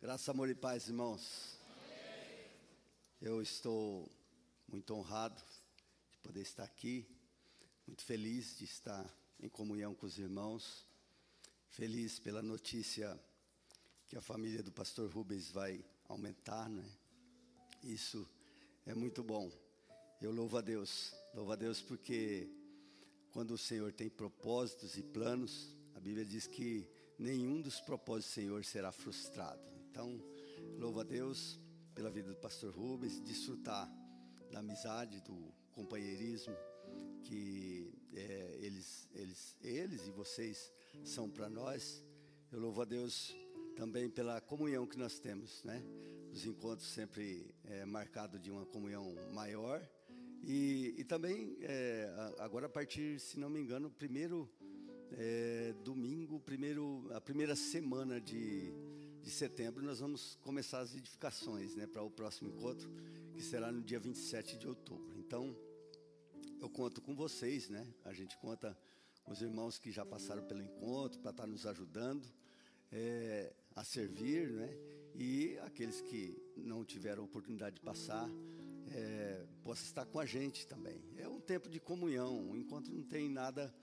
Graça, amor e paz, irmãos. Eu estou muito honrado de poder estar aqui, muito feliz de estar em comunhão com os irmãos, feliz pela notícia que a família do pastor Rubens vai aumentar, né? Isso é muito bom. Eu louvo a Deus, louvo a Deus porque quando o Senhor tem propósitos e planos, a Bíblia diz que nenhum dos propósitos do Senhor será frustrado. Então, louvo a Deus pela vida do pastor Rubens, desfrutar da amizade, do companheirismo que é, eles, eles, eles e vocês são para nós. Eu louvo a Deus também pela comunhão que nós temos, né? Os encontros sempre é, marcados de uma comunhão maior. E, e também, é, agora a partir, se não me engano, primeiro é, domingo, primeiro, a primeira semana de de setembro, nós vamos começar as edificações né, para o próximo encontro, que será no dia 27 de outubro. Então, eu conto com vocês, né? A gente conta com os irmãos que já passaram pelo encontro para estar nos ajudando é, a servir, né? E aqueles que não tiveram oportunidade de passar, é, possa estar com a gente também. É um tempo de comunhão. O encontro não tem nada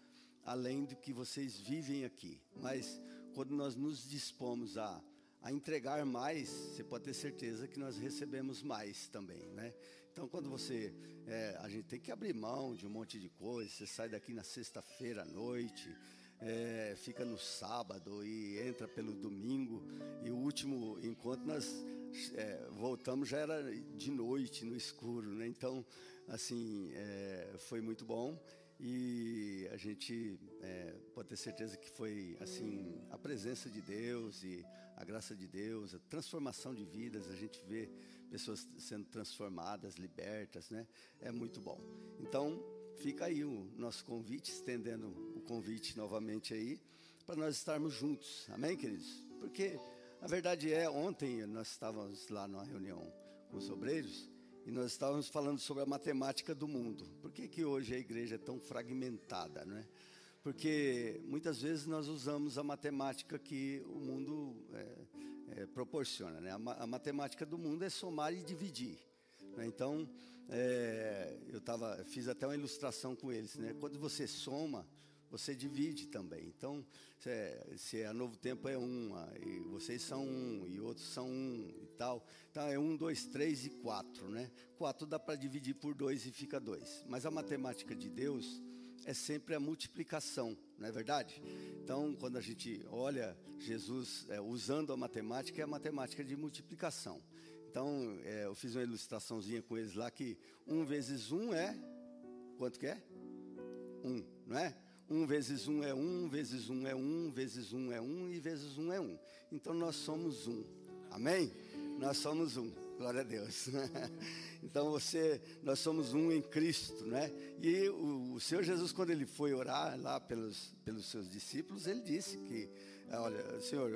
além do que vocês vivem aqui. Mas quando nós nos dispomos a a entregar mais, você pode ter certeza que nós recebemos mais também, né? Então, quando você, é, a gente tem que abrir mão de um monte de coisa, você sai daqui na sexta-feira à noite, é, fica no sábado e entra pelo domingo, e o último encontro nós é, voltamos já era de noite, no escuro, né? Então, assim, é, foi muito bom. E a gente é, pode ter certeza que foi assim a presença de Deus e a graça de Deus, a transformação de vidas, a gente vê pessoas sendo transformadas, libertas, né? É muito bom. Então, fica aí o nosso convite, estendendo o convite novamente aí, para nós estarmos juntos. Amém, queridos? Porque a verdade é, ontem nós estávamos lá numa reunião com os obreiros e nós estávamos falando sobre a matemática do mundo. Por que, que hoje a igreja é tão fragmentada, não é? Porque muitas vezes nós usamos a matemática que o mundo é, é, proporciona, né? A, a, matemática do mundo é somar e dividir. Né? Então, é, eu tava, fiz até uma ilustração com eles, né? Quando você soma, você divide também. Então, se, é, se a Novo Tempo é uma, e vocês são um, e outros são um, e tal. Então, é um, dois, três e quatro, né? Quatro dá para dividir por dois e fica dois. Mas a matemática de Deus é sempre a multiplicação, não é verdade? Então, quando a gente olha Jesus é, usando a matemática, é a matemática de multiplicação. Então, é, eu fiz uma ilustraçãozinha com eles lá que um vezes um é quanto que é? Um, não é? Um vezes um é um, vezes um é um, vezes um é um e vezes um é um. Então nós somos um. Amém? Nós somos um. Glória a Deus. então você, nós somos um em Cristo, né? E o, Senhor Jesus, quando ele foi orar lá pelos, pelos seus discípulos, ele disse que, olha, Senhor,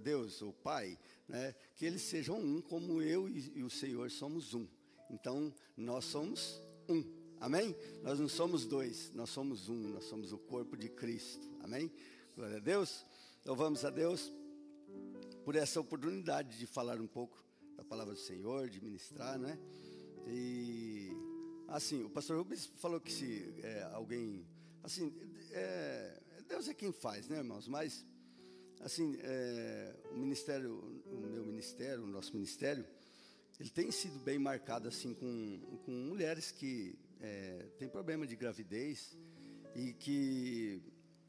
Deus, o Pai, né? Que eles sejam um, como eu e, e o Senhor somos um. Então nós somos um. Amém? Nós não somos dois, nós somos um, nós somos o corpo de Cristo. Amém? Glória a Deus. Louvamos a Deus por essa oportunidade de falar um pouco palavra do Senhor, de ministrar, né? E assim, o pastor Rubens falou que se é, alguém, assim, é, Deus é quem faz, né, irmãos? Mas assim, é, o ministério, o meu ministério, o nosso ministério, ele tem sido bem marcado assim com, com mulheres que é, tem problema de gravidez e que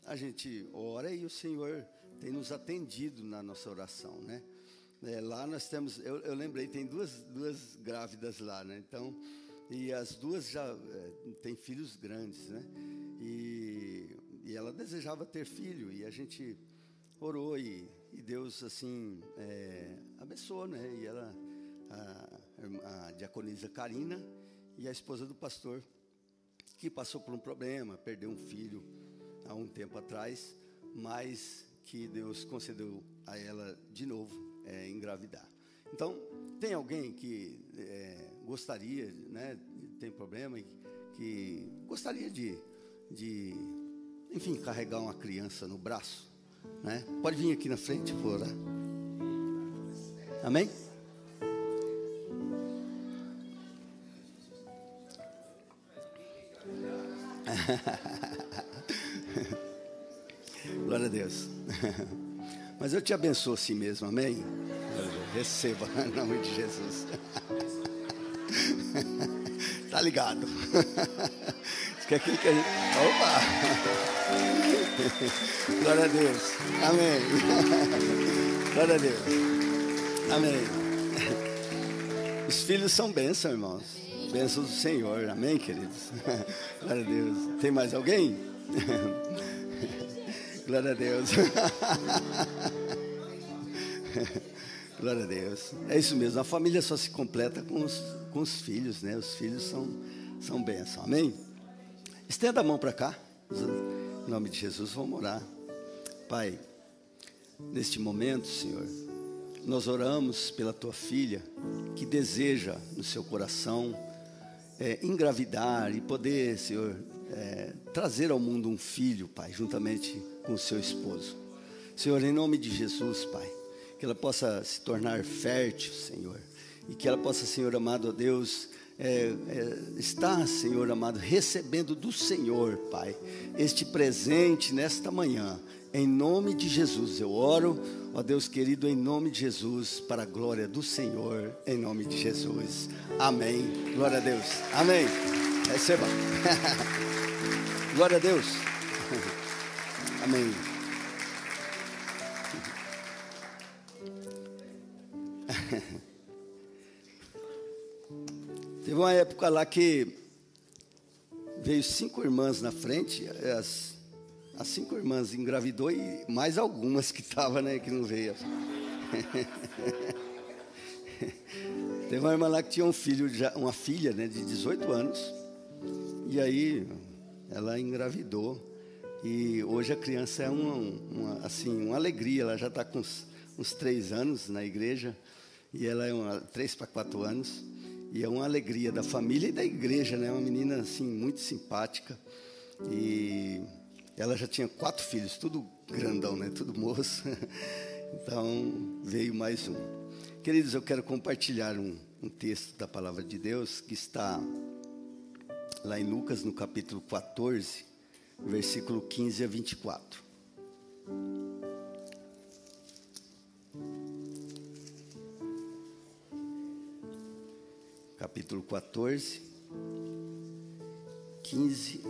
a gente ora e o Senhor tem nos atendido na nossa oração, né? É, lá nós temos, eu, eu, lembrei, tem duas, duas grávidas lá, né? Então, e as duas já é, têm filhos grandes, né? E, e ela desejava ter filho e a gente orou e, e Deus assim é, abençoou, né? E ela, a, a diaconisa Karina, e a esposa do pastor, que passou por um problema, perdeu um filho há um tempo atrás, mas que Deus concedeu a ela de novo é, engravidar. Então, tem alguém que é, gostaria, né, tem problema, que gostaria de, de, enfim, carregar uma criança no braço, né? Pode vir aqui na frente, por. Amém? Glória a Deus. Mas eu te abençoo assim mesmo, amém? Receba, em nome de Jesus. Tá ligado? Isso que é aquilo que a gente. Opa! Glória a Deus. Amém. Glória a Deus. Amém. Os filhos são bênçãos, irmãos. Bênçãos do Senhor. Amém, queridos? Glória a Deus. Tem mais alguém? Glória a Deus. Glória a Deus. É isso mesmo. A família só se completa com os, com os filhos, né? Os filhos são, são bênçãos. Amém? Estenda a mão para cá. Em nome de Jesus, vamos orar. Pai, neste momento, Senhor, nós oramos pela tua filha que deseja no seu coração é, engravidar e poder, Senhor, é, trazer ao mundo um filho, Pai, juntamente com o seu esposo. Senhor, em nome de Jesus, Pai, que ela possa se tornar fértil, Senhor, e que ela possa, Senhor amado Deus, é, é, estar, Senhor amado, recebendo do Senhor, Pai, este presente nesta manhã, em nome de Jesus. Eu oro, ó Deus querido, em nome de Jesus, para a glória do Senhor, em nome de Jesus. Amém. Glória a Deus. Amém. Receba. glória a Deus. Amém. Teve uma época lá que veio cinco irmãs na frente, as, as cinco irmãs engravidou e mais algumas que estavam, né, que não veio. Teve uma irmã lá que tinha um filho, uma filha, né, de 18 anos. E aí ela engravidou. E hoje a criança é uma, uma assim, uma alegria. Ela já está com uns, uns, três anos na igreja. E ela é uma, três para quatro anos. E é uma alegria da família e da igreja, né? Uma menina assim muito simpática. E ela já tinha quatro filhos, tudo grandão, né? Tudo moço. Então veio mais um. Queridos, eu quero compartilhar um, um texto da palavra de Deus que está lá em Lucas, no capítulo 14, versículo 15 a 24. Capítulo 14, 15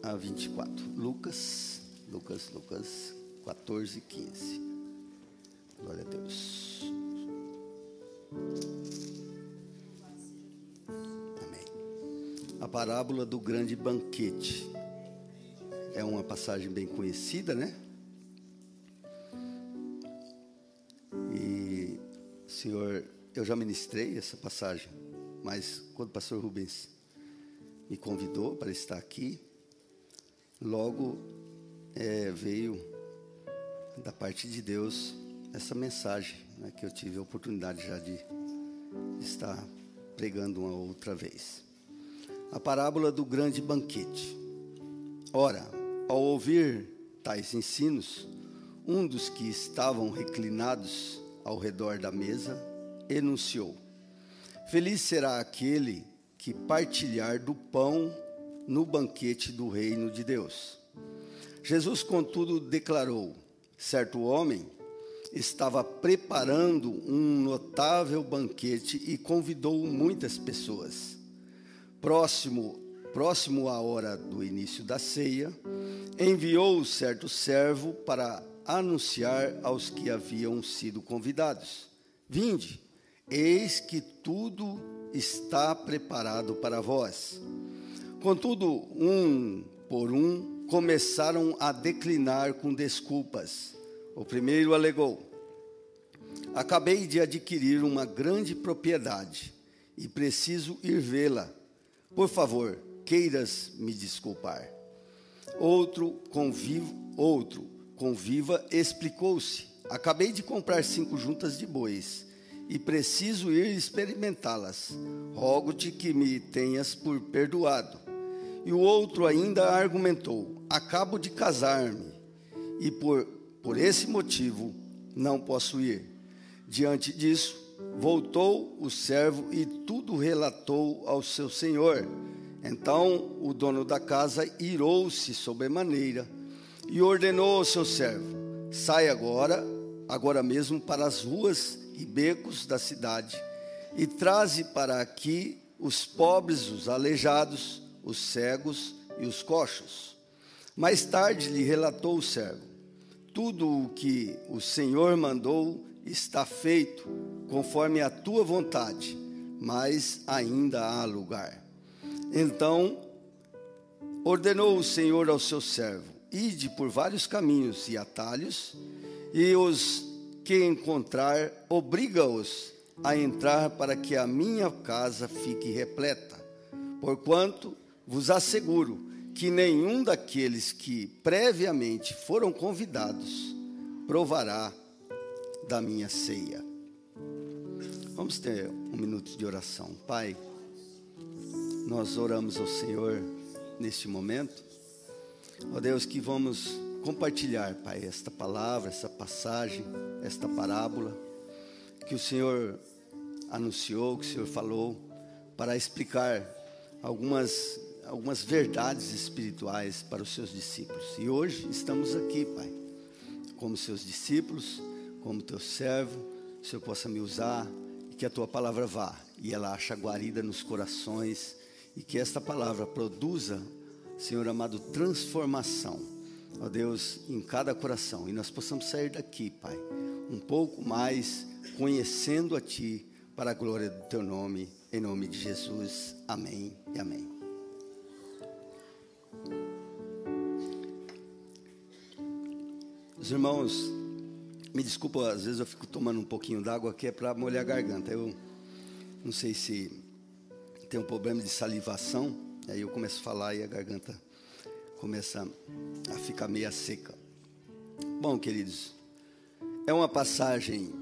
a 24. Lucas, Lucas, Lucas 14, 15. Glória a Deus. Amém. A parábola do grande banquete. É uma passagem bem conhecida, né? E, Senhor, eu já ministrei essa passagem mas quando o pastor Rubens me convidou para estar aqui, logo é, veio da parte de Deus essa mensagem né, que eu tive a oportunidade já de estar pregando uma outra vez. A parábola do grande banquete. Ora, ao ouvir tais ensinos, um dos que estavam reclinados ao redor da mesa enunciou: Feliz será aquele que partilhar do pão no banquete do reino de Deus. Jesus, contudo, declarou: certo homem estava preparando um notável banquete e convidou muitas pessoas. Próximo, próximo à hora do início da ceia, enviou certo servo para anunciar aos que haviam sido convidados: Vinde Eis que tudo está preparado para vós. Contudo, um por um começaram a declinar com desculpas. O primeiro alegou: Acabei de adquirir uma grande propriedade e preciso ir vê-la. Por favor, queiras me desculpar. Outro convivo, outro conviva explicou-se: Acabei de comprar cinco juntas de bois e preciso ir experimentá-las. Rogo-te que me tenhas por perdoado. E o outro ainda argumentou: Acabo de casar-me e por, por esse motivo não posso ir. diante disso, voltou o servo e tudo relatou ao seu senhor. Então o dono da casa irou-se sobremaneira e ordenou ao seu servo: Sai agora, agora mesmo, para as ruas e becos da cidade e traze para aqui os pobres, os aleijados, os cegos e os coxos. Mais tarde lhe relatou o servo: Tudo o que o Senhor mandou está feito, conforme a tua vontade, mas ainda há lugar. Então ordenou o Senhor ao seu servo: Ide por vários caminhos e atalhos, e os que encontrar, obriga-os a entrar para que a minha casa fique repleta. Porquanto vos asseguro que nenhum daqueles que previamente foram convidados provará da minha ceia. Vamos ter um minuto de oração. Pai, nós oramos ao Senhor neste momento. Ó Deus, que vamos compartilhar, Pai, esta palavra, essa passagem, esta parábola que o Senhor anunciou, que o Senhor falou, para explicar algumas, algumas verdades espirituais para os seus discípulos. E hoje estamos aqui, Pai, como seus discípulos, como teu servo, o Senhor possa me usar e que a tua palavra vá e ela acha guarida nos corações e que esta palavra produza, Senhor amado, transformação, ó Deus, em cada coração e nós possamos sair daqui, Pai, um pouco mais conhecendo a Ti para a glória do Teu nome, em nome de Jesus. Amém e amém. Os irmãos, me desculpa, às vezes eu fico tomando um pouquinho d'água aqui é para molhar a garganta. Eu não sei se tem um problema de salivação, aí eu começo a falar e a garganta começa a ficar meia seca. Bom, queridos, é uma passagem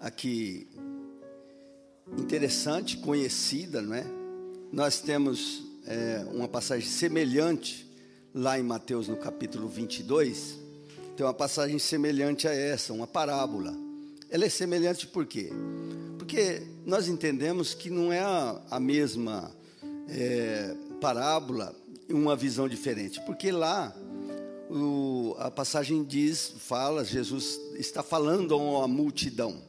aqui interessante, conhecida, não é? Nós temos é, uma passagem semelhante lá em Mateus no capítulo 22. Tem uma passagem semelhante a essa, uma parábola. Ela é semelhante por quê? Porque nós entendemos que não é a, mesma é, parábola, uma visão diferente. Porque lá o, a passagem diz, fala, Jesus está falando a uma multidão.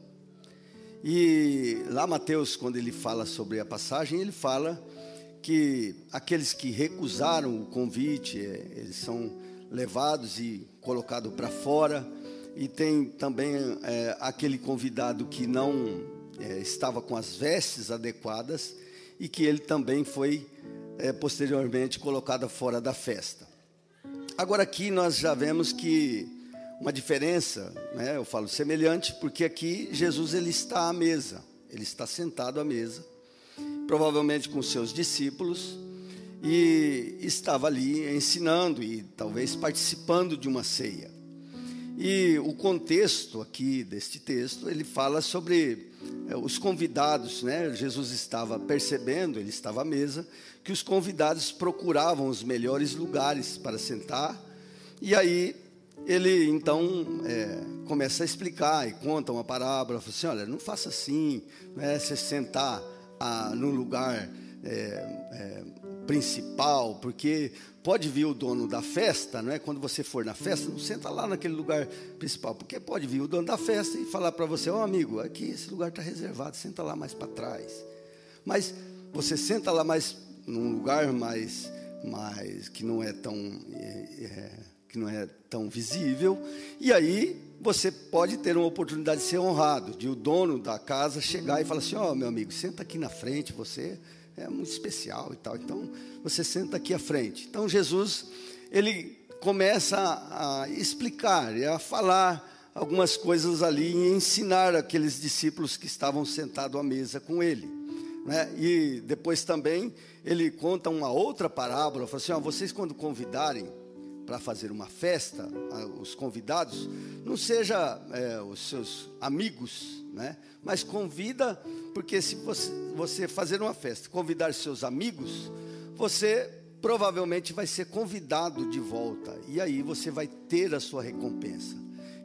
E lá Mateus, quando ele fala sobre a passagem, ele fala que aqueles que recusaram o convite, é, eles são levados e colocados para fora. E tem também é, aquele convidado que não é, estava com as vestes adequadas e que ele também foi é, posteriormente colocado fora da festa. Agora aqui nós já vemos que uma diferença, né? Eu falo semelhante porque aqui Jesus ele está à mesa, ele está sentado à mesa, provavelmente com seus discípulos e estava ali ensinando e talvez participando de uma ceia. E o contexto aqui deste texto, ele fala sobre é, os convidados, né? Jesus estava percebendo, ele estava à mesa, que os convidados procuravam os melhores lugares para sentar. E aí ele então é, começa a explicar e conta uma parábola, fala assim, olha, não faça assim, não é você sentar ah, no lugar é, é, principal, porque pode vir o dono da festa, não é? Quando você for na festa, não senta lá naquele lugar principal, porque pode vir o dono da festa e falar para você, ó oh, amigo, aqui esse lugar está reservado, senta lá mais para trás. Mas você senta lá mais num lugar mais, mais que não é tão é, é que não é tão visível, e aí você pode ter uma oportunidade de ser honrado, de o dono da casa chegar e falar assim: Ó, oh, meu amigo, senta aqui na frente, você é muito especial e tal. Então, você senta aqui à frente. Então, Jesus, ele começa a, explicar e a falar algumas coisas ali e ensinar aqueles discípulos que estavam sentados à mesa com ele. Né? E depois também ele conta uma outra parábola, fala assim: ó, vocês quando convidarem para fazer uma festa, os convidados, não seja é, os seus amigos, né? mas convida, porque se você, fazer uma festa, convidar seus amigos, você provavelmente vai ser convidado de volta, e aí você vai ter a sua recompensa.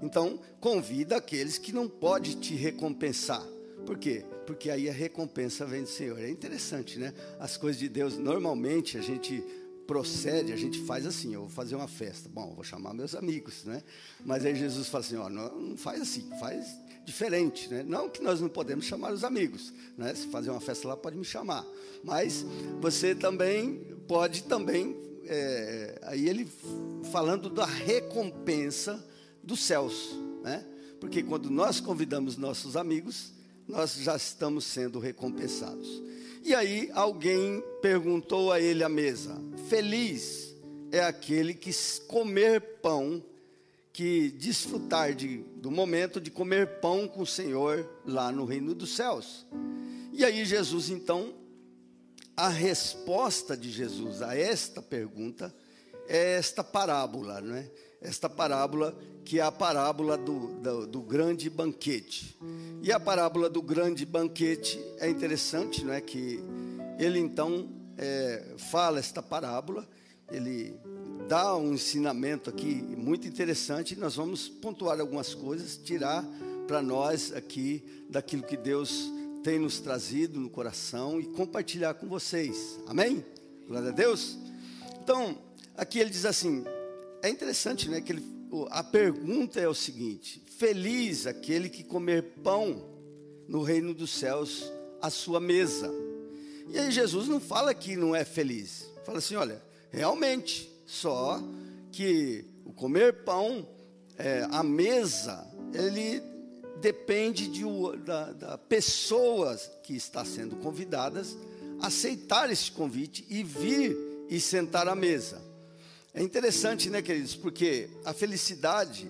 Então, convida aqueles que não pode te recompensar. Por quê? Porque aí a recompensa vem do Senhor. É interessante, né? As coisas de Deus, normalmente a gente procede, a gente faz assim, eu vou fazer uma festa. Bom, vou chamar meus amigos, né? Mas aí Jesus fala assim, ó, não, não faz assim, faz diferente, né? Não que nós não podemos chamar os amigos, né? Se fazer uma festa lá, pode me chamar. Mas você também pode também, é, aí ele falando da recompensa dos céus, né? Porque quando nós convidamos nossos amigos, nós já estamos sendo recompensados. E aí alguém perguntou a ele à mesa: Feliz é aquele que comer pão, que desfrutar de, do momento de comer pão com o Senhor lá no reino dos céus. E aí Jesus então, a resposta de Jesus a esta pergunta é esta parábola, não é? Esta parábola que é a parábola do, do, do, grande banquete. E a parábola do grande banquete é interessante, não é? Que ele então é, fala esta parábola, ele dá um ensinamento aqui muito interessante. Nós vamos pontuar algumas coisas, tirar para nós aqui daquilo que Deus tem nos trazido no coração e compartilhar com vocês. Amém? Glória a Deus. Então, aqui ele diz assim: é interessante, né? Que ele a pergunta é o seguinte: Feliz aquele que comer pão no reino dos céus à sua mesa. E aí Jesus não fala que não é feliz. Fala assim, olha, realmente, só que o comer pão é, à mesa, ele depende de, da, da pessoas que está sendo convidadas aceitar esse convite e vir e sentar à mesa. É interessante, né, queridos? Porque a felicidade,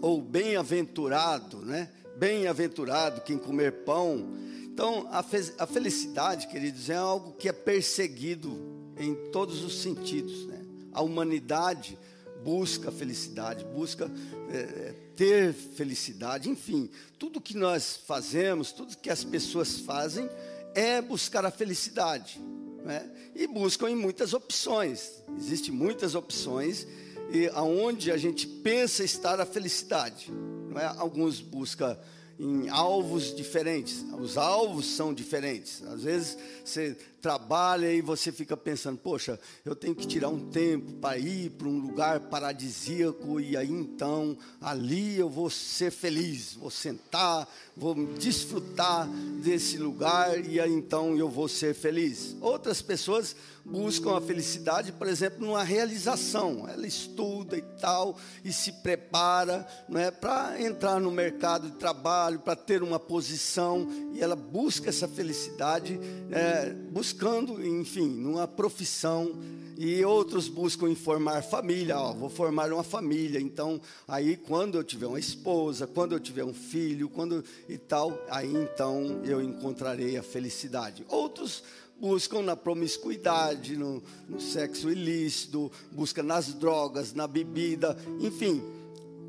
ou bem-aventurado, né? Bem-aventurado quem comer pão. Então, a, fe a felicidade, queridos, é algo que é perseguido em todos os sentidos, né? A humanidade busca felicidade, busca é, ter felicidade, enfim, tudo que nós fazemos, tudo que as pessoas fazem é buscar a felicidade né? e buscam em muitas opções. Existem muitas opções e aonde a gente pensa estar a felicidade. Não é? Alguns buscam em alvos diferentes. Os alvos são diferentes. Às vezes você trabalha e você fica pensando, poxa, eu tenho que tirar um tempo para ir para um lugar paradisíaco e aí então ali eu vou ser feliz, vou sentar, vou desfrutar desse lugar e aí então eu vou ser feliz. Outras pessoas buscam a felicidade, por exemplo, numa realização. Ela estuda e tal e se prepara, não é, para entrar no mercado de trabalho, para ter uma posição e ela busca essa felicidade, é, buscando, enfim, numa profissão. E outros buscam formar família, ó, vou formar uma família. Então, aí quando eu tiver uma esposa, quando eu tiver um filho, quando e tal, aí então eu encontrarei a felicidade. Outros buscam na promiscuidade, no, no sexo ilícito, buscam nas drogas, na bebida, enfim.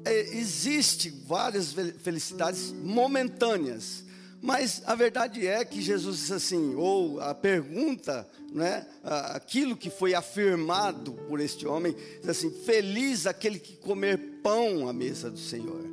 É, existe várias felicidades momentâneas, mas a verdade é que Jesus disse assim, ou a pergunta, né, aquilo que foi afirmado por este homem, diz assim: feliz aquele que comer pão à mesa do Senhor.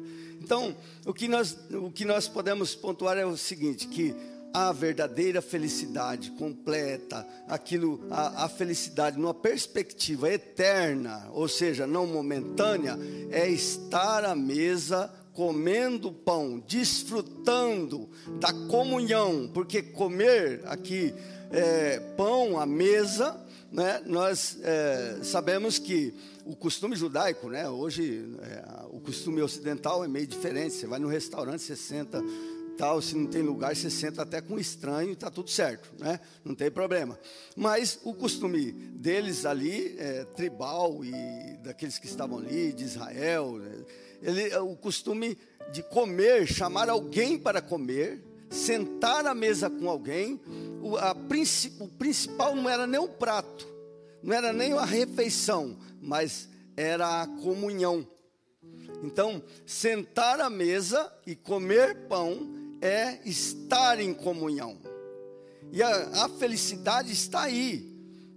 Então, o que nós, o que nós podemos pontuar é o seguinte: que a verdadeira felicidade completa, aquilo, a, a, felicidade numa perspectiva eterna, ou seja, não momentânea, é estar à mesa comendo pão, desfrutando da comunhão, porque comer aqui é, pão à mesa, né, nós é, sabemos que o costume judaico, né, hoje é, o costume ocidental é meio diferente. Você vai no restaurante, você senta tal, se não tem lugar, você senta até com estranho e está tudo certo, né? Não tem problema. Mas o costume deles ali, é, tribal e daqueles que estavam ali, de Israel, né? Ele, o costume de comer, chamar alguém para comer, sentar à mesa com alguém, o, a, o principal não era nem o prato, não era nem a refeição, mas era a comunhão. Então, sentar à mesa e comer pão é estar em comunhão. E a, a felicidade está aí.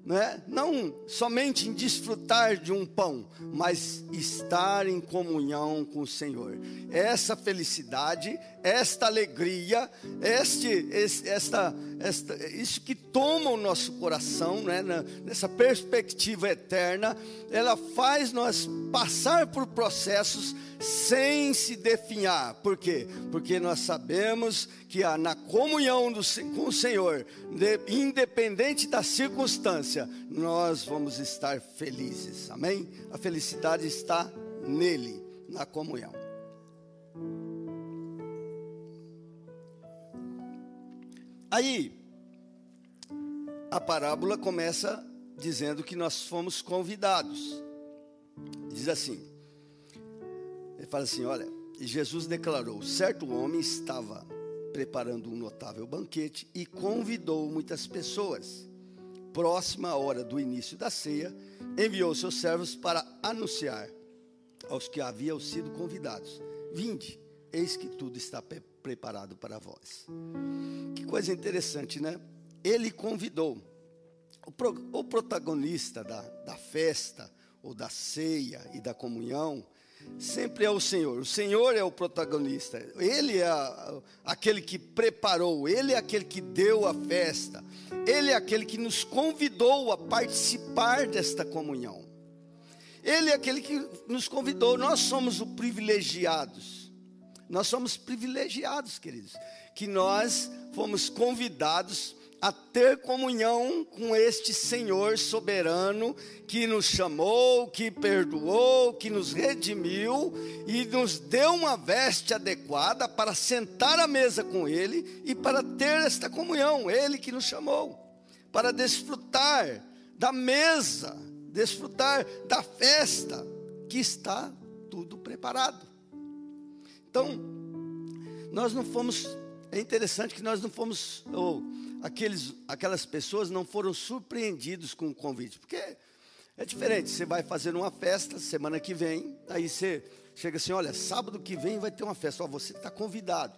Né? não somente em desfrutar de um pão, mas estar em comunhão com o Senhor. Essa felicidade, esta alegria, este, este esta, esta, isso que toma o nosso coração, né? nessa perspectiva eterna, ela faz nós passar por processos sem se definhar. Por quê? Porque nós sabemos que na comunhão do, com o Senhor, de, independente da circunstância, nós vamos estar felizes. Amém? A felicidade está nele, na comunhão. Aí, a parábola começa dizendo que nós fomos convidados. Diz assim: ele fala assim: olha, Jesus declarou: certo homem estava preparando um notável banquete e convidou muitas pessoas. Próxima hora do início da ceia, enviou seus servos para anunciar aos que haviam sido convidados: Vinde, eis que tudo está preparado para vós. Que coisa interessante, né? Ele convidou. O, pro, o protagonista da, da festa, ou da ceia e da comunhão, sempre é o Senhor. O Senhor é o protagonista. Ele é aquele que preparou, ele é aquele que deu a festa. Ele é aquele que nos convidou a participar desta comunhão. Ele é aquele que nos convidou. Nós somos os privilegiados. Nós somos privilegiados, queridos, que nós fomos convidados a ter comunhão com este Senhor soberano que nos chamou, que perdoou, que nos redimiu e nos deu uma veste adequada para sentar à mesa com Ele e para ter esta comunhão. Ele que nos chamou para desfrutar da mesa, desfrutar da festa que está tudo preparado. Então, nós não fomos, é interessante que nós não fomos, ou aqueles, aquelas pessoas não foram surpreendidos com o convite, porque é diferente. Você vai fazer uma festa semana que vem, aí você chega assim: olha, sábado que vem vai ter uma festa, ó, você está convidado.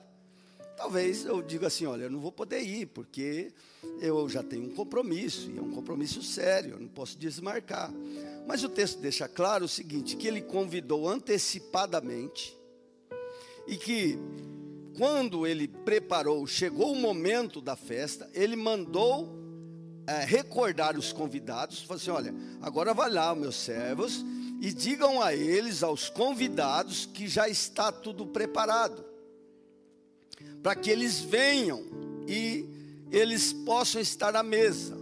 Talvez eu diga assim: olha, eu não vou poder ir, porque eu já tenho um compromisso, e é um compromisso sério, eu não posso desmarcar. Mas o texto deixa claro o seguinte: que ele convidou antecipadamente, e que quando ele preparou, chegou o momento da festa, ele mandou é, recordar os convidados, falou assim: olha, agora vai lá, meus servos, e digam a eles, aos convidados, que já está tudo preparado, para que eles venham e eles possam estar à mesa.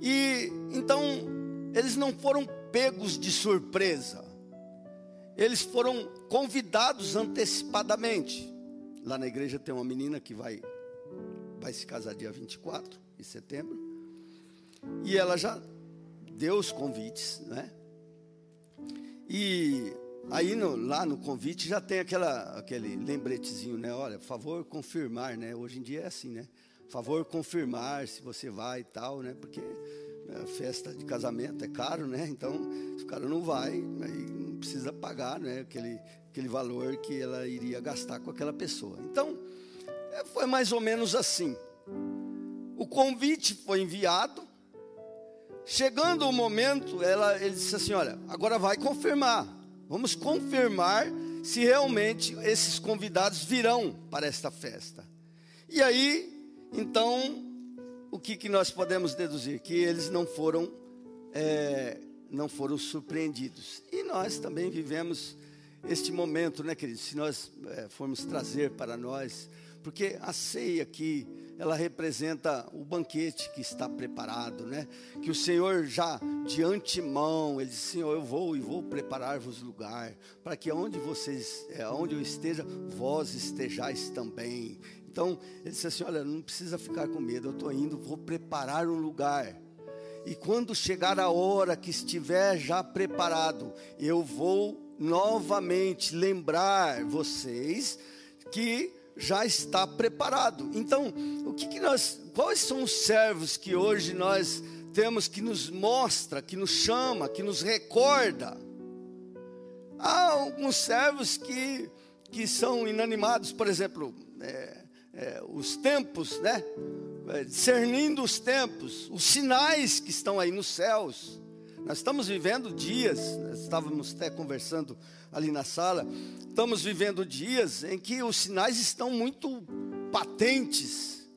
E então eles não foram pegos de surpresa, eles foram convidados antecipadamente. Lá na igreja tem uma menina que vai, vai se casar dia 24 de setembro. E ela já deu os convites, né? E aí no, lá no convite já tem aquela, aquele lembretezinho, né? Olha, favor confirmar, né? Hoje em dia é assim, né? Favor confirmar se você vai e tal, né? Porque a festa de casamento é caro, né? Então, se o cara não vai, aí não precisa pagar, né? Aquele, aquele valor que ela iria gastar com aquela pessoa. Então, é, foi mais ou menos assim. O convite foi enviado. Chegando o momento, ela, ele disse assim: Olha, agora vai confirmar. Vamos confirmar se realmente esses convidados virão para esta festa. E aí, então, o que, que nós podemos deduzir? Que eles não foram, é, não foram surpreendidos. E nós também vivemos este momento, né, queridos? Se nós é, formos trazer para nós, porque a ceia aqui, ela representa o banquete que está preparado, né? Que o Senhor já de antemão, ele disse: Senhor, eu vou e vou preparar-vos lugar, para que onde vocês, é, onde eu esteja, vós estejais também. Então, ele disse assim: Olha, não precisa ficar com medo, eu estou indo, vou preparar um lugar. E quando chegar a hora que estiver já preparado, eu vou novamente lembrar vocês que já está preparado. Então, o que, que nós, quais são os servos que hoje nós temos que nos mostra, que nos chama, que nos recorda? Há alguns servos que, que são inanimados, por exemplo, é, é, os tempos, né? É, discernindo os tempos, os sinais que estão aí nos céus. Nós estamos vivendo dias, estávamos até conversando ali na sala, estamos vivendo dias em que os sinais estão muito patentes,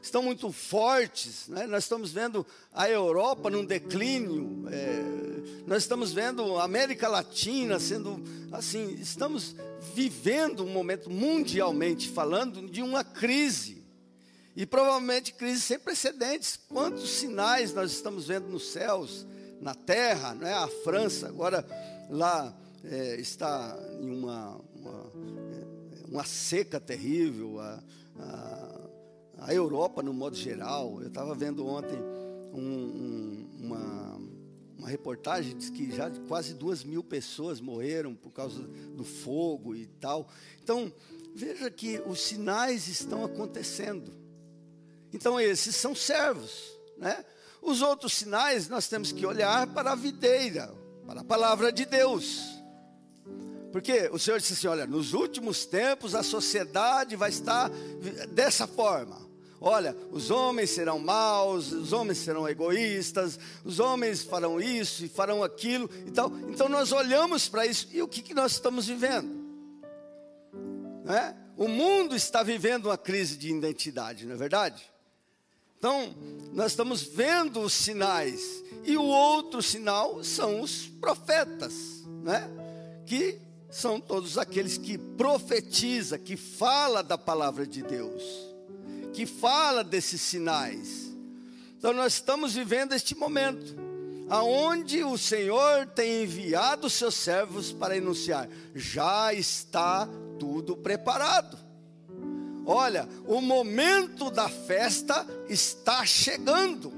estão muito fortes. Né? Nós estamos vendo a Europa num declínio, é, nós estamos vendo a América Latina sendo assim, estamos vivendo um momento mundialmente falando de uma crise. E provavelmente crise sem precedentes. Quantos sinais nós estamos vendo nos céus, na terra, não é? A França agora lá é, está em uma, uma, é, uma seca terrível, a, a, a, Europa no modo geral. Eu estava vendo ontem um, um, uma, uma reportagem diz que já quase duas mil pessoas morreram por causa do fogo e tal. Então, veja que os sinais estão acontecendo. Então, esses são servos, né? Os outros sinais nós temos que olhar para a videira, para a palavra de Deus. Porque o Senhor disse assim: olha, nos últimos tempos a sociedade vai estar dessa forma. Olha, os homens serão maus, os homens serão egoístas, os homens farão isso e farão aquilo e tal. Então nós olhamos para isso e o que, que nós estamos vivendo? É? O mundo está vivendo uma crise de identidade, não é verdade? Então, nós estamos vendo os sinais, e o outro sinal são os profetas, né? que são todos aqueles que profetiza, que fala da palavra de Deus, que fala desses sinais. Então nós estamos vivendo este momento aonde o Senhor tem enviado os seus servos para enunciar: já está tudo preparado. Olha, o momento da festa está chegando.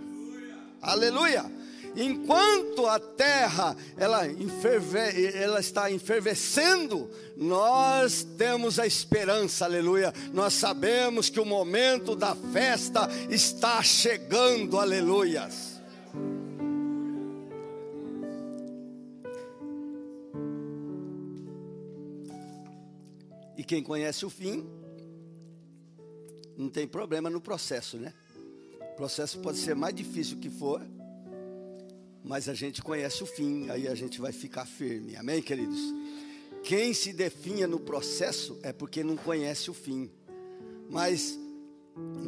Aleluia. Aleluia. Enquanto a terra ela, ela está enfervescendo, nós temos a esperança, aleluia. Nós sabemos que o momento da festa está chegando, aleluias. E quem conhece o fim, não tem problema no processo, né? O processo pode ser mais difícil que for, mas a gente conhece o fim, aí a gente vai ficar firme. Amém, queridos? Quem se definha no processo é porque não conhece o fim. Mas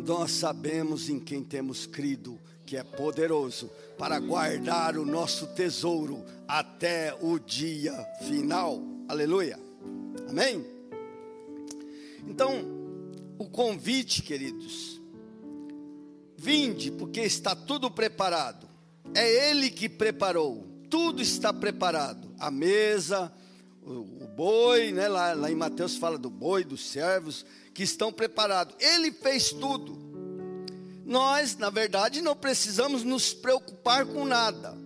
nós sabemos em quem temos crido, que é poderoso para guardar o nosso tesouro até o dia final. Aleluia. Amém? Então, o convite, queridos, vinde, porque está tudo preparado é Ele que preparou, tudo está preparado. A mesa, o, o boi, né? lá, lá em Mateus fala do boi, dos servos, que estão preparados. Ele fez tudo. Nós, na verdade, não precisamos nos preocupar com nada.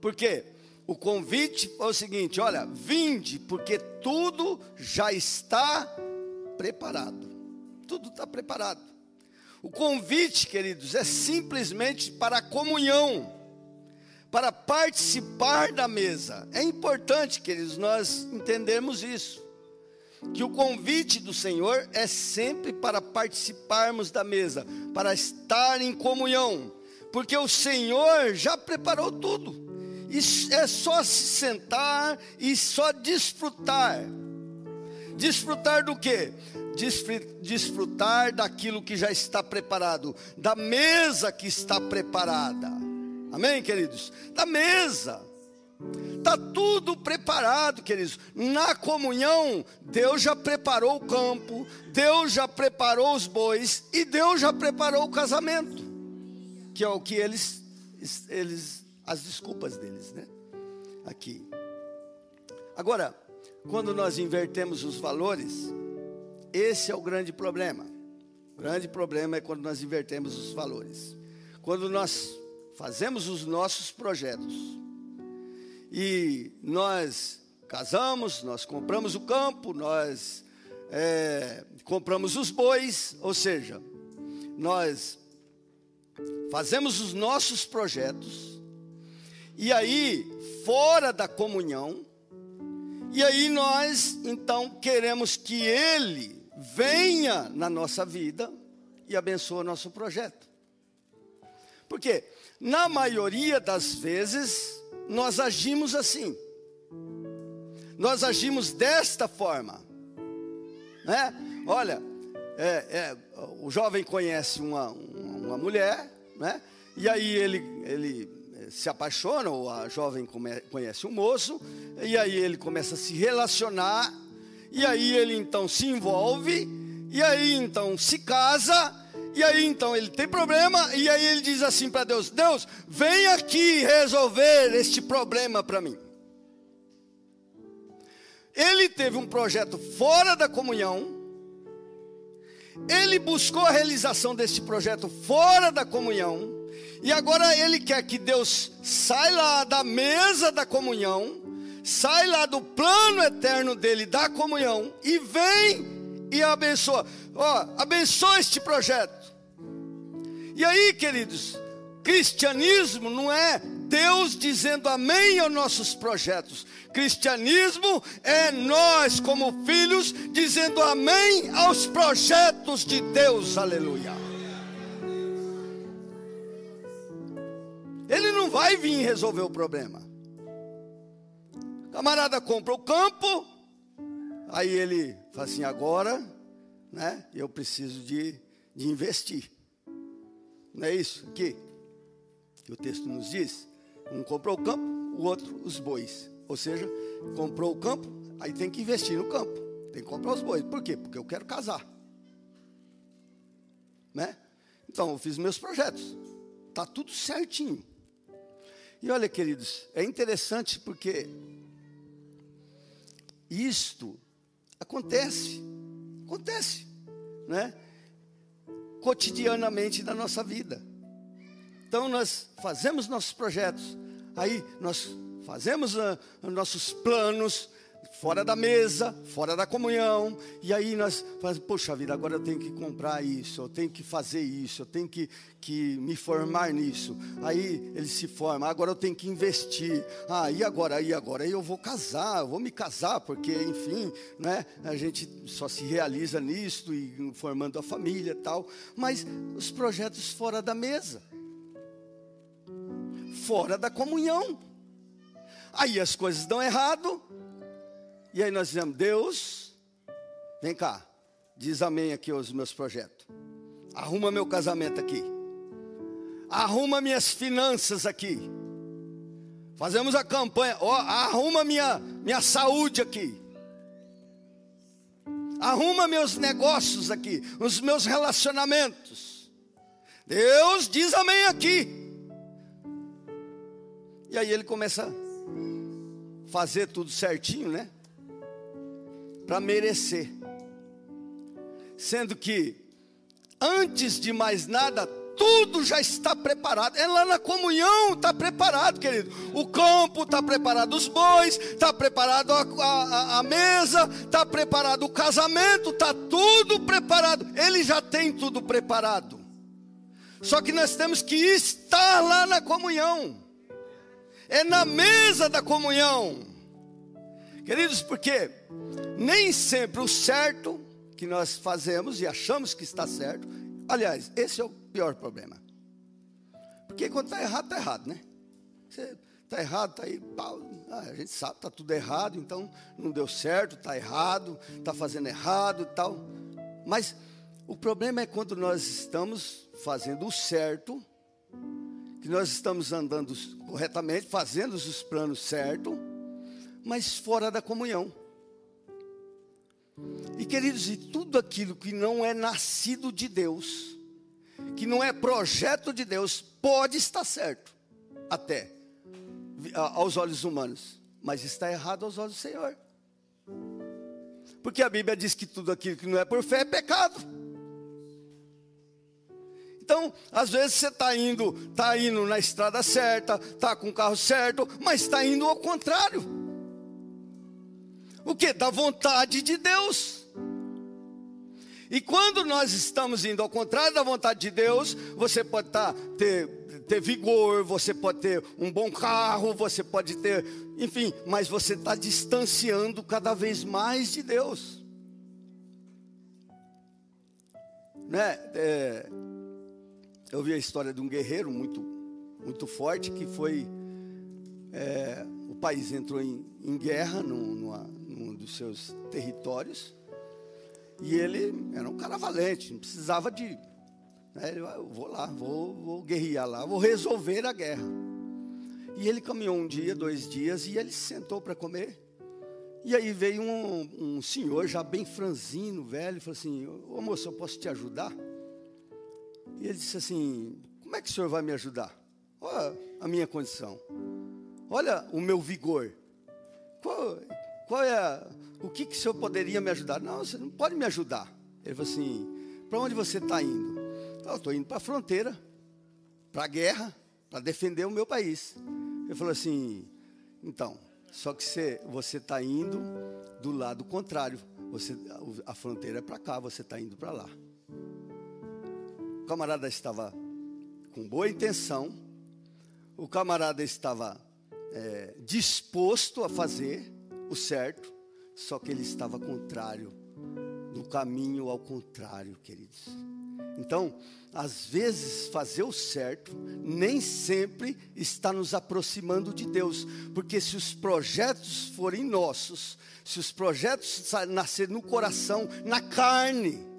Porque o convite é o seguinte: olha, vinde, porque tudo já está preparado. Tudo está preparado. O convite, queridos, é simplesmente para a comunhão, para participar da mesa. É importante, queridos, nós entendermos isso. Que o convite do Senhor é sempre para participarmos da mesa, para estar em comunhão, porque o Senhor já preparou tudo. E é só se sentar e só desfrutar. Desfrutar do que? Desfrutar daquilo que já está preparado, da mesa que está preparada. Amém, queridos? Da mesa. Está tudo preparado, queridos. Na comunhão, Deus já preparou o campo, Deus já preparou os bois e Deus já preparou o casamento, que é o que eles, eles as desculpas deles, né? Aqui. Agora, quando nós invertemos os valores, esse é o grande problema. O grande problema é quando nós invertemos os valores. Quando nós fazemos os nossos projetos e nós casamos, nós compramos o campo, nós é, compramos os bois, ou seja, nós fazemos os nossos projetos e aí, fora da comunhão, e aí nós então queremos que Ele venha na nossa vida e abençoa nosso projeto. Porque, na maioria das vezes, nós agimos assim. Nós agimos desta forma. Né? Olha, é, é, o jovem conhece uma, uma mulher, né? e aí ele, ele eh, se apaixona, ou a jovem come, conhece um moço, e aí ele começa a se relacionar, e aí ele então se envolve, e aí então se casa, e aí então ele tem problema, e aí ele diz assim para Deus: Deus, vem aqui resolver este problema para mim. Ele teve um projeto fora da comunhão, ele buscou a realização desse projeto fora da comunhão, e agora ele quer que Deus saia lá da mesa da comunhão, sai lá do plano eterno dele da comunhão e vem e abençoa. Ó, abençoa este projeto. E aí, queridos, cristianismo não é Deus dizendo amém aos nossos projetos. Cristianismo é nós, como filhos, dizendo amém aos projetos de Deus. Aleluia. Ele não vai vir resolver o problema. Camarada compra o campo, aí ele fala assim: agora, né, eu preciso de, de investir. Não é isso? Que o texto nos diz. Um comprou o campo, o outro os bois. Ou seja, comprou o campo, aí tem que investir no campo. Tem que comprar os bois. Por quê? Porque eu quero casar. Né? Então, eu fiz meus projetos. Tá tudo certinho. E olha, queridos, é interessante porque isto acontece, acontece, né? Cotidianamente na nossa vida. Então nós fazemos nossos projetos, aí nós fazemos uh, nossos planos fora da mesa, fora da comunhão, e aí nós falamos, poxa vida, agora eu tenho que comprar isso, eu tenho que fazer isso, eu tenho que, que me formar nisso. Aí ele se forma, agora eu tenho que investir. Ah, e agora? E agora eu vou casar, eu vou me casar, porque enfim, né, a gente só se realiza nisso e formando a família e tal. Mas os projetos fora da mesa fora da comunhão. Aí as coisas dão errado. E aí nós dizemos: Deus, vem cá, diz amém aqui aos meus projetos. Arruma meu casamento aqui. Arruma minhas finanças aqui. Fazemos a campanha, arruma minha, minha saúde aqui. Arruma meus negócios aqui, os meus relacionamentos. Deus diz amém aqui. E aí ele começa a fazer tudo certinho, né? Para merecer. Sendo que, antes de mais nada, tudo já está preparado. É lá na comunhão, está preparado, querido. O campo está preparado, os bois, está preparado a, a, a mesa, está preparado o casamento, está tudo preparado. Ele já tem tudo preparado. Só que nós temos que estar lá na comunhão é na mesa da comunhão. Queridos, porque nem sempre o certo que nós fazemos e achamos que está certo, aliás, esse é o pior problema. Porque quando está errado, está errado, né? Está errado, está aí, ah, a gente sabe, está tudo errado, então não deu certo, está errado, está fazendo errado e tal. Mas o problema é quando nós estamos fazendo o certo que nós estamos andando corretamente, fazendo os planos certos, mas fora da comunhão. E queridos, e tudo aquilo que não é nascido de Deus, que não é projeto de Deus, pode estar certo, até aos olhos humanos, mas está errado aos olhos do Senhor. Porque a Bíblia diz que tudo aquilo que não é por fé é pecado. Então, às vezes você está indo, tá indo na estrada certa, está com o carro certo, mas está indo ao contrário. O que? Da vontade de Deus. E quando nós estamos indo ao contrário da vontade de Deus, você pode tá, ter, ter vigor, você pode ter um bom carro, você pode ter, enfim, mas você está distanciando cada vez mais de Deus. né? É, eu vi a história de um guerreiro muito, muito forte que foi. É, o país entrou em, em guerra num, numa, num dos seus territórios e ele era um cara valente, não precisava de. Né, eu vou lá, vou, vou guerrear lá, vou resolver a guerra. E ele caminhou um dia, dois dias, e ele se sentou para comer. E aí veio um, um, senhor já bem franzino, velho, e falou assim: Ô moço, eu posso te ajudar? E ele disse assim: Como é que o senhor vai me ajudar? Olha a minha condição, olha o meu vigor. Qual é o que, que o senhor poderia me ajudar? Não, você não pode me ajudar. Ele falou assim: Para onde você está indo? Eu estou indo para a fronteira, para a guerra, para defender o meu país. Ele falou assim: Então, só que você está indo do lado contrário. Você, a fronteira é para cá, você está indo para lá. O camarada estava com boa intenção, o camarada estava é, disposto a fazer o certo, só que ele estava contrário, no caminho ao contrário, queridos. Então, às vezes, fazer o certo nem sempre está nos aproximando de Deus, porque se os projetos forem nossos, se os projetos nascerem no coração, na carne,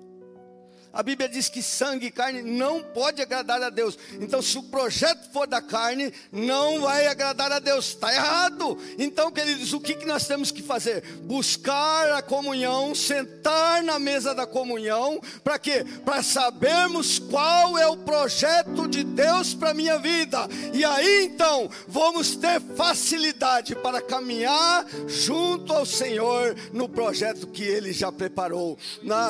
a Bíblia diz que sangue e carne não pode agradar a Deus. Então, se o projeto for da carne, não vai agradar a Deus. Está errado. Então, queridos, o que, que nós temos que fazer? Buscar a comunhão, sentar na mesa da comunhão. Para quê? Para sabermos qual é o projeto de Deus para a minha vida. E aí, então, vamos ter facilidade para caminhar junto ao Senhor no projeto que Ele já preparou.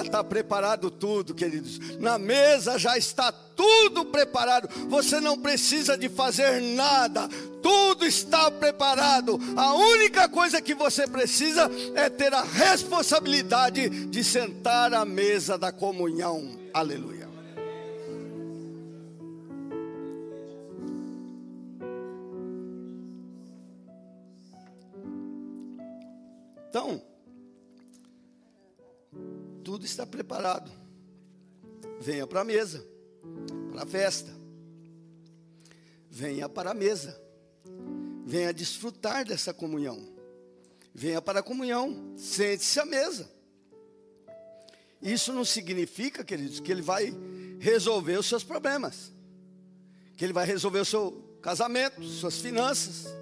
Está preparado tudo, queridos queridos. Na mesa já está tudo preparado. Você não precisa de fazer nada. Tudo está preparado. A única coisa que você precisa é ter a responsabilidade de sentar à mesa da comunhão. Aleluia. Então, tudo está preparado venha para a mesa, para a festa. Venha para a mesa. Venha desfrutar dessa comunhão. Venha para a comunhão, sente-se à mesa. Isso não significa, queridos, que ele vai resolver os seus problemas. Que ele vai resolver o seu casamento, suas finanças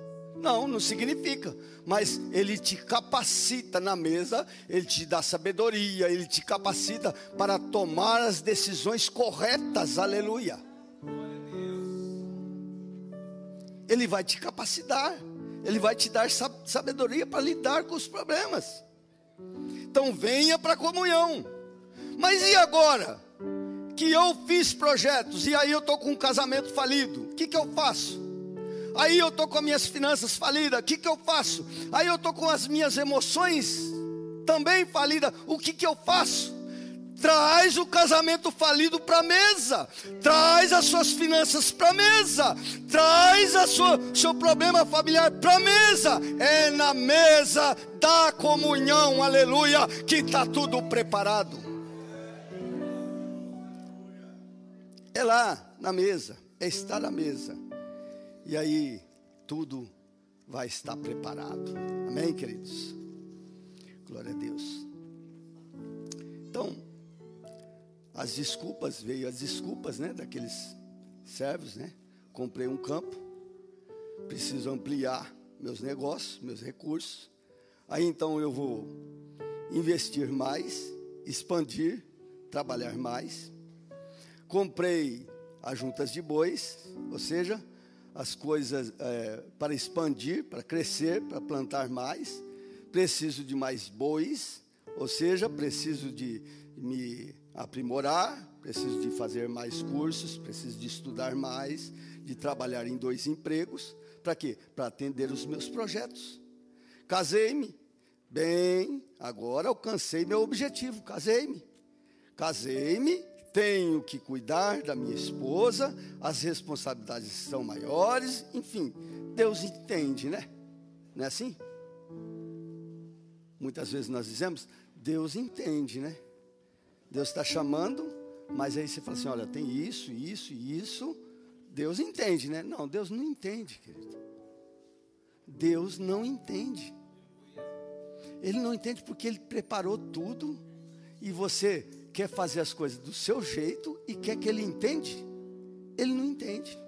não, não significa. Mas ele te capacita na mesa, ele te dá sabedoria, ele te capacita para tomar as decisões corretas. Aleluia. Ele vai te capacitar, ele vai te dar sabedoria para lidar com os problemas. Então venha para a comunhão. Mas e agora? Que eu fiz projetos e aí eu estou com um casamento falido. O que, que eu faço? Aí eu estou com as minhas finanças falidas, o que, que eu faço? Aí eu estou com as minhas emoções também falidas, o que, que eu faço? Traz o casamento falido para a mesa, traz as suas finanças para a mesa, traz a seu problema familiar para a mesa. É na mesa da comunhão, aleluia, que está tudo preparado. É lá na mesa, é estar na mesa. E aí tudo vai estar preparado. Amém, queridos? Glória a Deus. Então, as desculpas, veio as desculpas, né, daqueles servos, né? Comprei um campo, preciso ampliar meus negócios, meus recursos. Aí então eu vou investir mais, expandir, trabalhar mais. Comprei as juntas de bois, ou seja, as coisas é, para expandir, para crescer, para plantar mais. Preciso de mais bois, ou seja, preciso de me aprimorar, preciso de fazer mais cursos, preciso de estudar mais, de trabalhar em dois empregos. Para quê? Para atender os meus projetos. Casei-me. Bem, agora alcancei meu objetivo, casei-me. Casei-me tenho que cuidar da minha esposa, as responsabilidades são maiores, enfim, Deus entende, né? Não é assim? Muitas vezes nós dizemos, Deus entende, né? Deus está chamando Mas aí você fala assim: olha, tem isso, isso e isso. Deus entende, né? Não, Deus não entende, querido. Deus não entende. Ele não entende porque ele preparou tudo e você quer fazer as coisas do seu jeito e quer que ele entende. Ele não entende.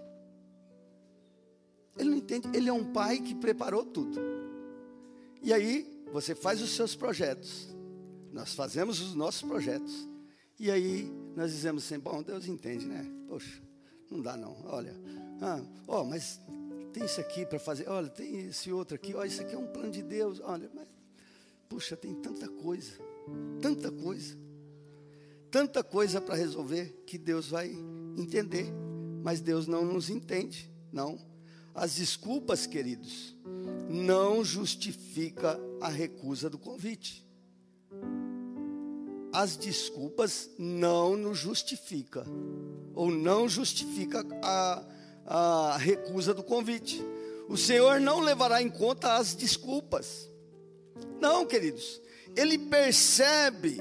Ele não entende. Ele é um pai que preparou tudo. E aí você faz os seus projetos. Nós fazemos os nossos projetos. E aí nós dizemos assim, bom, Deus entende, né? Poxa, não dá não. Olha, ah, ó, mas tem isso aqui para fazer. Olha, tem esse outro aqui. Olha, isso aqui é um plano de Deus. Olha, mas puxa, tem tanta coisa, tanta coisa, tanta coisa para resolver que Deus vai entender. Mas Deus não nos entende, não. As desculpas, queridos, não justifica a recusa do convite as desculpas não nos justifica ou não justifica a, a recusa do convite. O Senhor não levará em conta as desculpas. Não, queridos. Ele percebe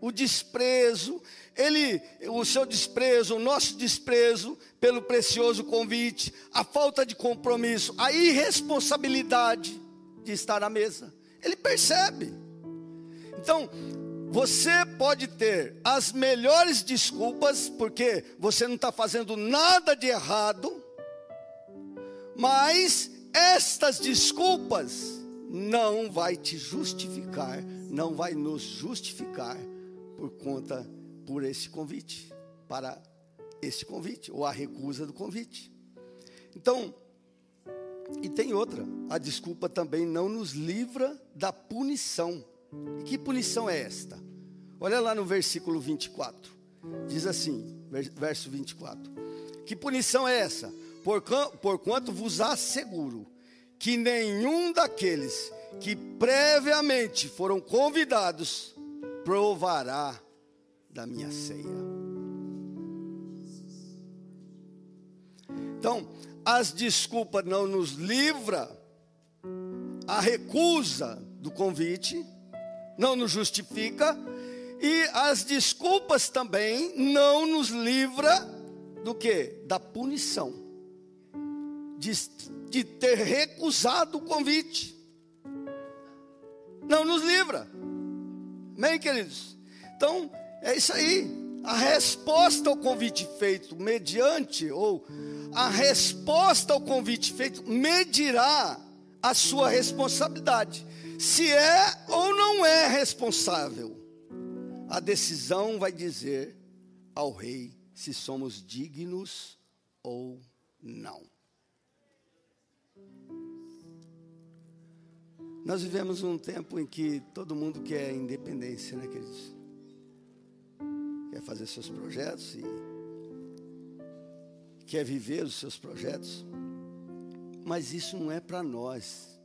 o desprezo, ele, o seu desprezo, o nosso desprezo pelo precioso convite, a falta de compromisso, a irresponsabilidade de estar à mesa. Ele percebe. Então, você pode ter as melhores desculpas, porque você não está fazendo nada de errado, mas estas desculpas não vai te justificar, não vai nos justificar por conta por esse convite, para esse convite ou a recusa do convite. Então, e tem outra, a desculpa também não nos livra da punição. E que punição é esta? Olha lá no versículo 24. Diz assim, verso 24: Que punição é essa? Porquanto vos asseguro que nenhum daqueles que previamente foram convidados provará da minha ceia. Então, as desculpas não nos livra a recusa do convite não nos justifica, e as desculpas também não nos livra do que? Da punição, de, de ter recusado o convite. Não nos livra. Amém, queridos? Então, é isso aí. A resposta ao convite feito mediante, ou a resposta ao convite feito medirá a sua responsabilidade se é ou não é responsável. A decisão vai dizer ao rei se somos dignos ou não. Nós vivemos um tempo em que todo mundo quer independência, né, queridos? Quer fazer seus projetos e quer viver os seus projetos. Mas isso não é para nós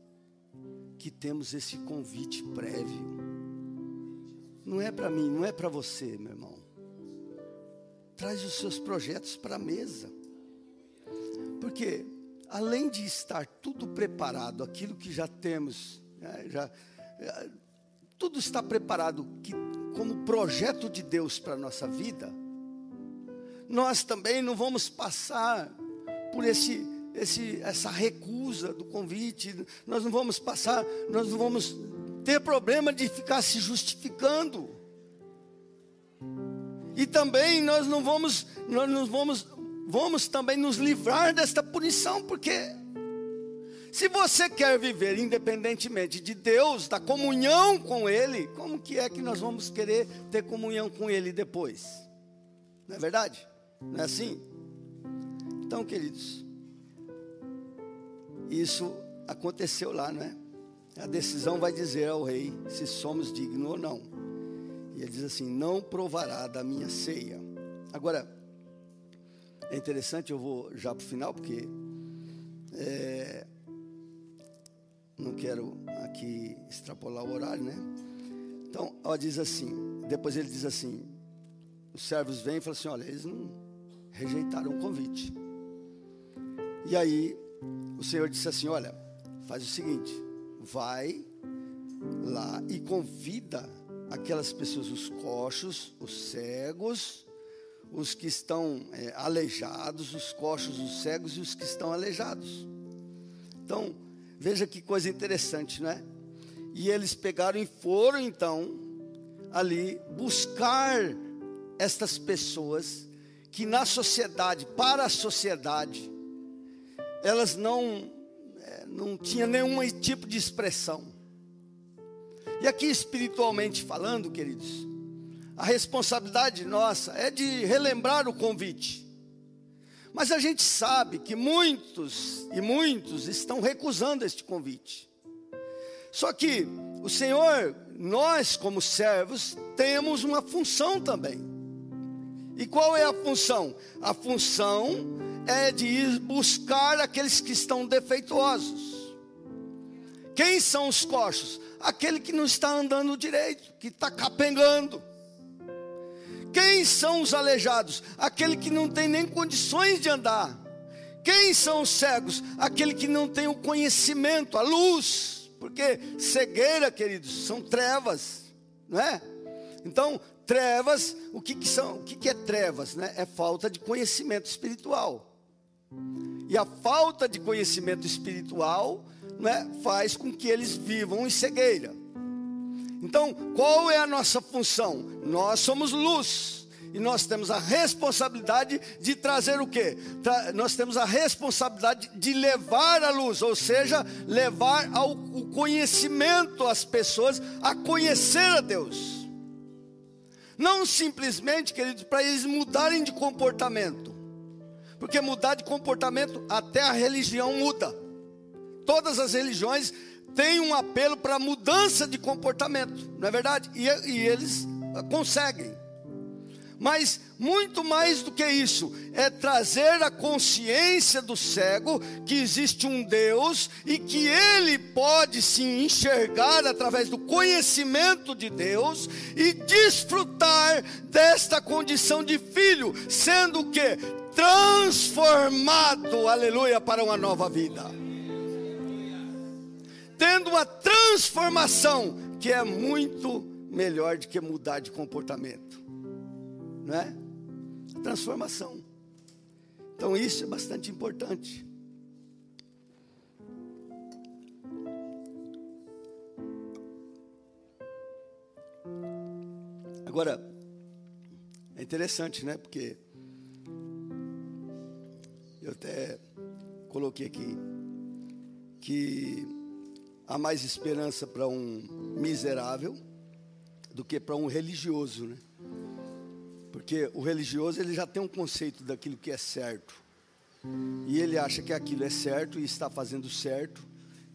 que temos esse convite prévio. Não é para mim, não é para você, meu irmão. Traz os seus projetos para a mesa. Porque, além de estar tudo preparado, aquilo que já temos, né, já, é, tudo está preparado que, como projeto de Deus para a nossa vida, nós também não vamos passar por esse esse, essa recusa do convite, nós não vamos passar, nós não vamos ter problema de ficar se justificando. E também nós não vamos, nós não vamos, vamos também nos livrar desta punição, porque se você quer viver independentemente de Deus, da comunhão com Ele, como que é que nós vamos querer ter comunhão com Ele depois? Não é verdade? Não é assim? Então, queridos, isso aconteceu lá, não é? A decisão vai dizer ao rei se somos dignos ou não. E ele diz assim: Não provará da minha ceia. Agora, é interessante, eu vou já para o final, porque é, não quero aqui extrapolar o horário, né? Então, ó, diz assim: depois ele diz assim: os servos vêm e falam assim: olha, eles não rejeitaram o convite. E aí o Senhor disse assim: Olha, faz o seguinte, vai lá e convida aquelas pessoas, os coxos, os cegos, os que estão é, aleijados, os coxos, os cegos e os que estão aleijados. Então, veja que coisa interessante, não é? E eles pegaram e foram então ali buscar estas pessoas que na sociedade, para a sociedade, elas não é, não tinham nenhum tipo de expressão. E aqui espiritualmente falando, queridos, a responsabilidade nossa é de relembrar o convite. Mas a gente sabe que muitos e muitos estão recusando este convite. Só que o Senhor, nós como servos, temos uma função também. E qual é a função? A função é de ir buscar aqueles que estão defeituosos. Quem são os coxos? Aquele que não está andando direito, que está capengando. Quem são os aleijados? Aquele que não tem nem condições de andar. Quem são os cegos? Aquele que não tem o conhecimento, a luz. Porque cegueira, queridos, são trevas, não é? Então, trevas, o que, que são? O que, que é trevas? Né? É falta de conhecimento espiritual. E a falta de conhecimento espiritual né, faz com que eles vivam em cegueira. Então, qual é a nossa função? Nós somos luz. E nós temos a responsabilidade de trazer o quê? Tra nós temos a responsabilidade de levar a luz, ou seja, levar ao, o conhecimento às pessoas a conhecer a Deus. Não simplesmente, queridos, para eles mudarem de comportamento. Porque mudar de comportamento, até a religião muda. Todas as religiões tem um apelo para mudança de comportamento, não é verdade? E, e eles conseguem. Mas muito mais do que isso, é trazer a consciência do cego que existe um Deus e que ele pode se enxergar através do conhecimento de Deus e desfrutar desta condição de filho, sendo que transformado, aleluia, para uma nova vida tendo uma transformação que é muito melhor do que mudar de comportamento, não é? Transformação. Então isso é bastante importante. Agora, é interessante, né? Porque eu até coloquei aqui que há mais esperança para um miserável do que para um religioso, né? Porque o religioso ele já tem um conceito daquilo que é certo. E ele acha que aquilo é certo e está fazendo certo,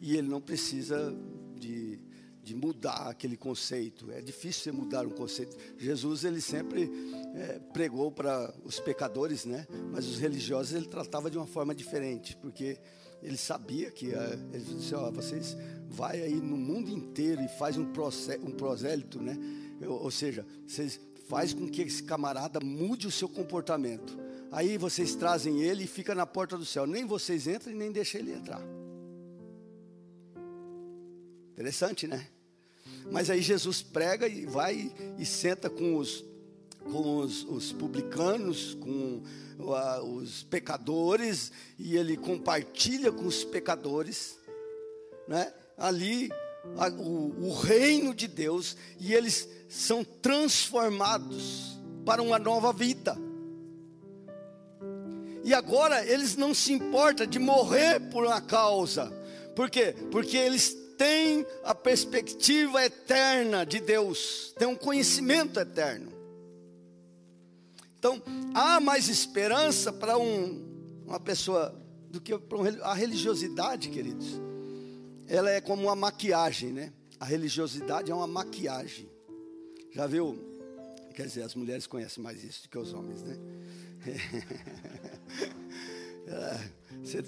e ele não precisa de, de mudar aquele conceito. É difícil você mudar um conceito. Jesus ele sempre é, pregou para os pecadores, né? Mas os religiosos ele tratava de uma forma diferente, porque ele sabia que uh, ele disse, ó, vocês vai aí no mundo inteiro e faz um, um prosélito, né? Ou seja, vocês faz com que esse camarada mude o seu comportamento. Aí vocês trazem ele e fica na porta do céu. Nem vocês entram e nem deixam ele entrar. Interessante, né? Mas aí Jesus prega e vai e senta com os, com os, os publicanos, com os pecadores, e ele compartilha com os pecadores, né? Ali a, o, o reino de Deus, e eles são transformados para uma nova vida. E agora eles não se importam de morrer por uma causa. Por quê? Porque eles têm a perspectiva eterna de Deus, têm um conhecimento eterno. Então, há mais esperança para um, uma pessoa do que para a religiosidade, queridos. Ela é como uma maquiagem, né? A religiosidade é uma maquiagem. Já viu? Quer dizer, as mulheres conhecem mais isso do que os homens, né? é, você,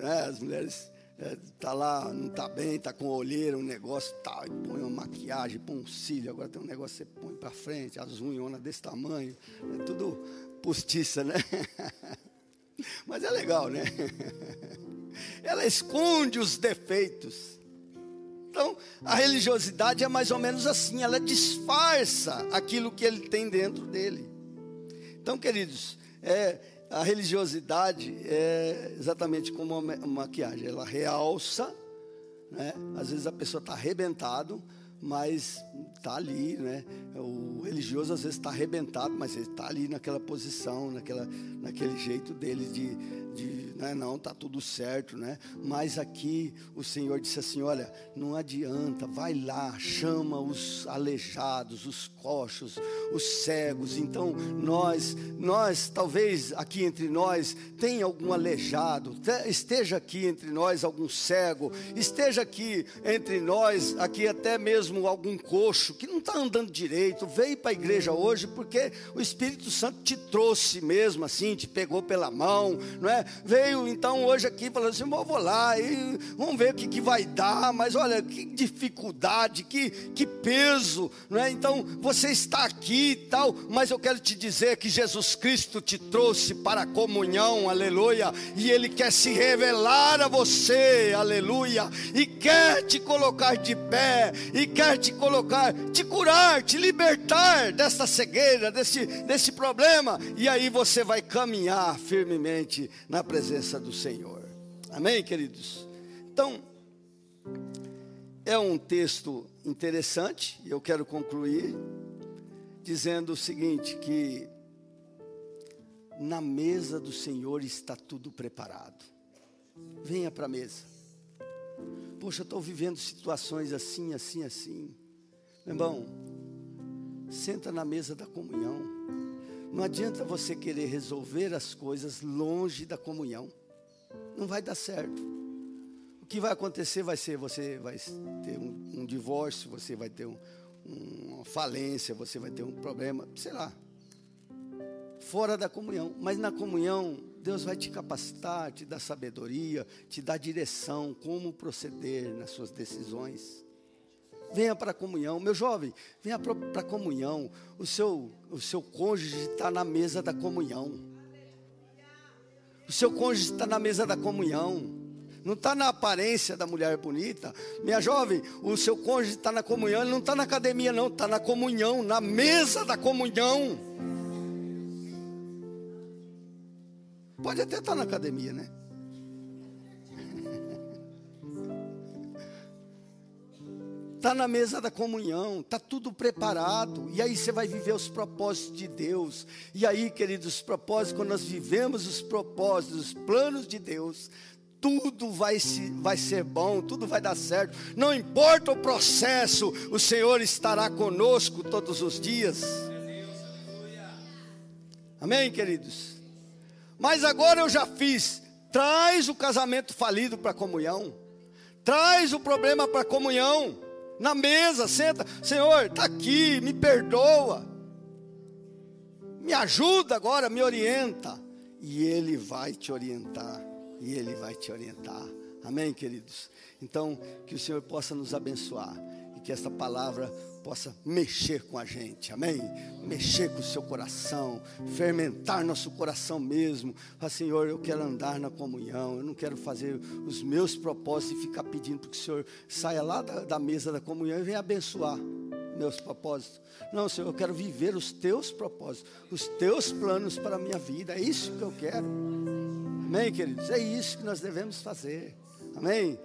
é, as mulheres é, tá lá, não tá bem, tá com olheira, um negócio tal, e põe uma maquiagem, põe um cílio, agora tem um negócio que você põe para frente, as unhas desse tamanho, é tudo postiça, né? Mas é legal, né? Ela esconde os defeitos. Então, a religiosidade é mais ou menos assim, ela disfarça aquilo que ele tem dentro dele. Então, queridos, é, a religiosidade é exatamente como uma maquiagem, ela realça, né? Às vezes a pessoa está arrebentado, mas está ali, né? O religioso às vezes está arrebentado, mas ele está ali naquela posição, naquela, naquele jeito dele de, de né? não, está tudo certo, né? Mas aqui o Senhor disse assim: olha, não adianta, vai lá, chama os aleijados, os coxos, os cegos. Então nós, nós talvez aqui entre nós tenha algum aleijado, esteja aqui entre nós algum cego, esteja aqui entre nós aqui até mesmo algum coxo que não está andando direito, veio para a igreja hoje porque o Espírito Santo te trouxe mesmo assim, te pegou pela mão, não é? Veio então hoje aqui falando assim: vou lá e vamos ver o que, que vai dar, mas olha que dificuldade, que, que peso, não é? Então você está aqui e tal, mas eu quero te dizer que Jesus Cristo te trouxe para a comunhão, aleluia, e Ele quer se revelar a você, aleluia, e quer te colocar de pé, e quer te colocar, te curar, te libertar dessa cegueira, desse, desse problema, e aí você vai caminhar firmemente na presença do Senhor. Amém, queridos? Então, é um texto interessante, e eu quero concluir dizendo o seguinte: que na mesa do Senhor está tudo preparado. Venha para a mesa. Poxa, estou vivendo situações assim, assim, assim. Meu irmão, senta na mesa da comunhão. Não adianta você querer resolver as coisas longe da comunhão. Não vai dar certo. O que vai acontecer vai ser, você vai ter um, um divórcio, você vai ter um, uma falência, você vai ter um problema, sei lá. Fora da comunhão. Mas na comunhão, Deus vai te capacitar, te dar sabedoria, te dar direção, como proceder nas suas decisões. Venha para a comunhão, meu jovem, venha para a comunhão. O seu, o seu cônjuge está na mesa da comunhão. O seu cônjuge está na mesa da comunhão. Não está na aparência da mulher bonita. Minha jovem, o seu cônjuge está na comunhão, ele não está na academia, não, está na comunhão, na mesa da comunhão. Pode até estar tá na academia, né? Está na mesa da comunhão, está tudo preparado, e aí você vai viver os propósitos de Deus. E aí, queridos, os propósitos, quando nós vivemos os propósitos, os planos de Deus, tudo vai, se, vai ser bom, tudo vai dar certo. Não importa o processo, o Senhor estará conosco todos os dias. Amém, queridos? Mas agora eu já fiz. Traz o casamento falido para a comunhão. Traz o problema para a comunhão na mesa, senta, Senhor, está aqui, me perdoa, me ajuda agora, me orienta, e Ele vai te orientar, e Ele vai te orientar, amém, queridos? Então, que o Senhor possa nos abençoar, e que esta palavra possa mexer com a gente, amém? Mexer com o seu coração, fermentar nosso coração mesmo. Fala, Senhor, eu quero andar na comunhão, eu não quero fazer os meus propósitos e ficar pedindo para que o Senhor saia lá da, da mesa da comunhão e venha abençoar meus propósitos. Não, Senhor, eu quero viver os teus propósitos, os teus planos para a minha vida. É isso que eu quero. Amém, queridos? É isso que nós devemos fazer. Amém?